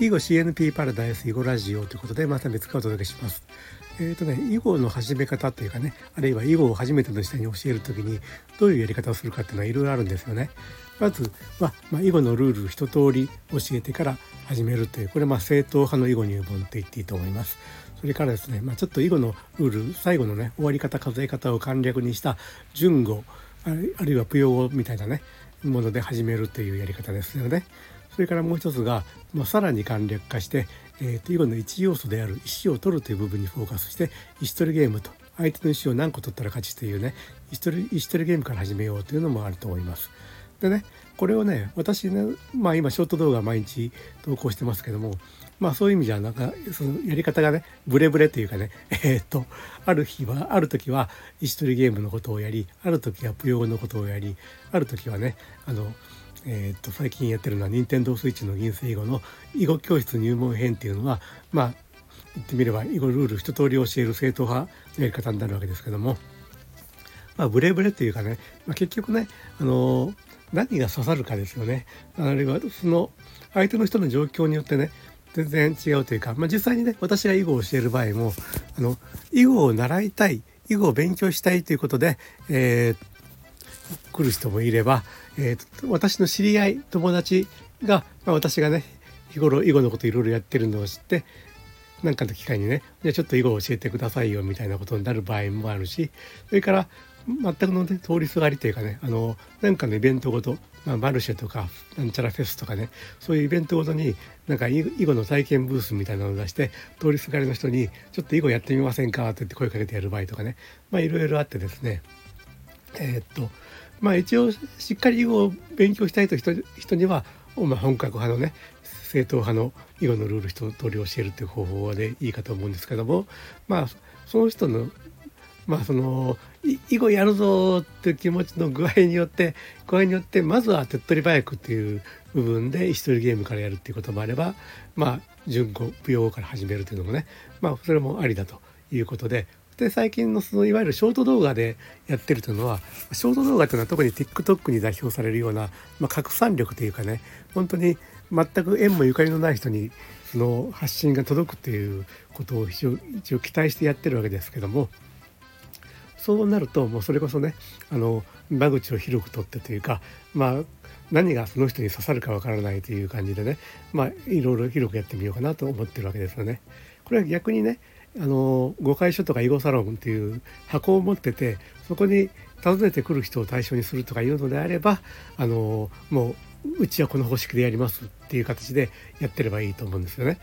囲碁 CNP パラダイス囲碁ラジオということでまた別からお届けします。えっ、ー、とね囲碁の始め方というかねあるいは囲碁を初めての人に教える時にどういうやり方をするかっていうのはいろいろあるんですよね。まずは、まあ、囲碁のルール一通り教えてから始めるというこれまあ正統派の囲碁入門と言っていいと思います。それからですね、まあ、ちょっと囲碁のルール最後のね終わり方数え方を簡略にした順語あるいはプヨ語みたいなねもので始めるというやり方ですよね。それからもう一つが、まあ、さらに簡略化して、えー、と囲碁の一要素である石を取るという部分にフォーカスして石取りゲームと相手の石を何個取ったら勝ちというね石取り石取りゲームから始めようというのもあると思います。でねこれをね私ねまあ今ショート動画毎日投稿してますけどもまあそういう意味じゃなんかそのやり方がねブレブレというかね えー、っとある日はある時は石取りゲームのことをやりある時はプヨのことをやりある時はねあのえー、と最近やってるのは任天堂スイッチの銀星囲碁の囲碁教室入門編っていうのはまあ言ってみれば囲碁ルール一通り教える正統派のやり方になるわけですけども、まあ、ブレブレというかね、まあ、結局ね、あのー、何が刺さるかですよね。あるいはその相手の人の状況によってね全然違うというか、まあ、実際にね私が囲碁を教える場合もあの囲碁を習いたい囲碁を勉強したいということで、えー、来る人もいれば、えー、私の知り合い友達が、まあ、私がね日頃囲碁のこといろいろやってるのを知って何かの機会にねじゃあちょっと囲碁を教えてくださいよみたいなことになる場合もあるしそれから全くの、ね、通りすがりというかねあのなんかのイベントごと、まあ、マルシェとかなんちゃらフェスとかねそういうイベントごとになんか囲碁の体験ブースみたいなのを出して通りすがりの人に「ちょっと囲碁やってみませんか?」って言って声かけてやる場合とかねまあいろいろあってですねえー、っとまあ一応しっかり囲碁を勉強したいと人人には、まあ、本格派のね正統派の囲碁のルール一通り教えるという方法でいいかと思うんですけどもまあその人のまあその囲碁やるぞっていう気持ちの具合によって具合によってまずは手っ取り早くっていう部分で一人ゲームからやるっていうこともあればまあ順語舞踊から始めるというのもねまあそれもありだということでで最近のそのいわゆるショート動画でやってるというのはショート動画というのは特に TikTok に代表されるような、まあ、拡散力というかね本当に全く縁もゆかりのない人にその発信が届くということを一応一応期待してやってるわけですけどもそうなるともうそれこそねあの間口を広く取ってというかまあ何がその人に刺さるかわからないという感じでねまあいろいろ広くやってみようかなと思ってるわけですよね。これは逆にねあの誤解所とか囲碁サロンっていう箱を持っててそこに訪ねてくる人を対象にするとかいうのであればあのもううちはこの方式でやりますっていう形でやってればいいと思うんですよね。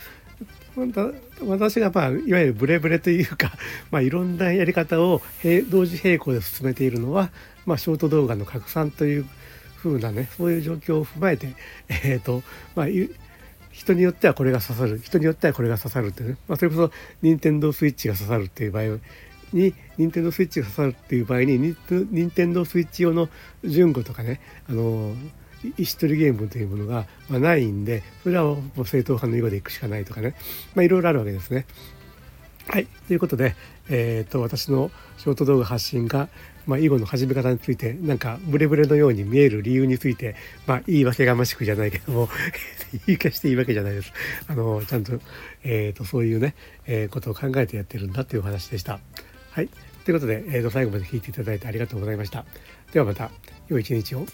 私がまあいわゆるブレブレというか、まあ、いろんなやり方を同時並行で進めているのは、まあ、ショート動画の拡散という風なねそういう状況を踏まえて、えーとまあ、人によってはこれが刺さる人によってはこれが刺さるってね、まあ、それこそ任天堂スイッチが刺さるっていう場合に任天堂スイッチが刺さるっていう場合に任天堂スイッチ用の順語とかねあの石取りゲームというものが、ま、ないんでそれはもう正統派の囲碁でいくしかないとかねまあいろいろあるわけですね。はい。ということで、え、ー、と、私のショート動画発信が、まあ、囲碁の始め方について、なんか、ブレブレのように見える理由について、まあ、言い訳がましくじゃないけども 言い訳していいわけじゃないです。あの、ちゃんと、え、ー、と、そういうね、えー、ことを考えてやってるんだというお話でした。はい。ということで、えー、と最後まで聞いていただいてありがとうございました。ではまた、良い一日を。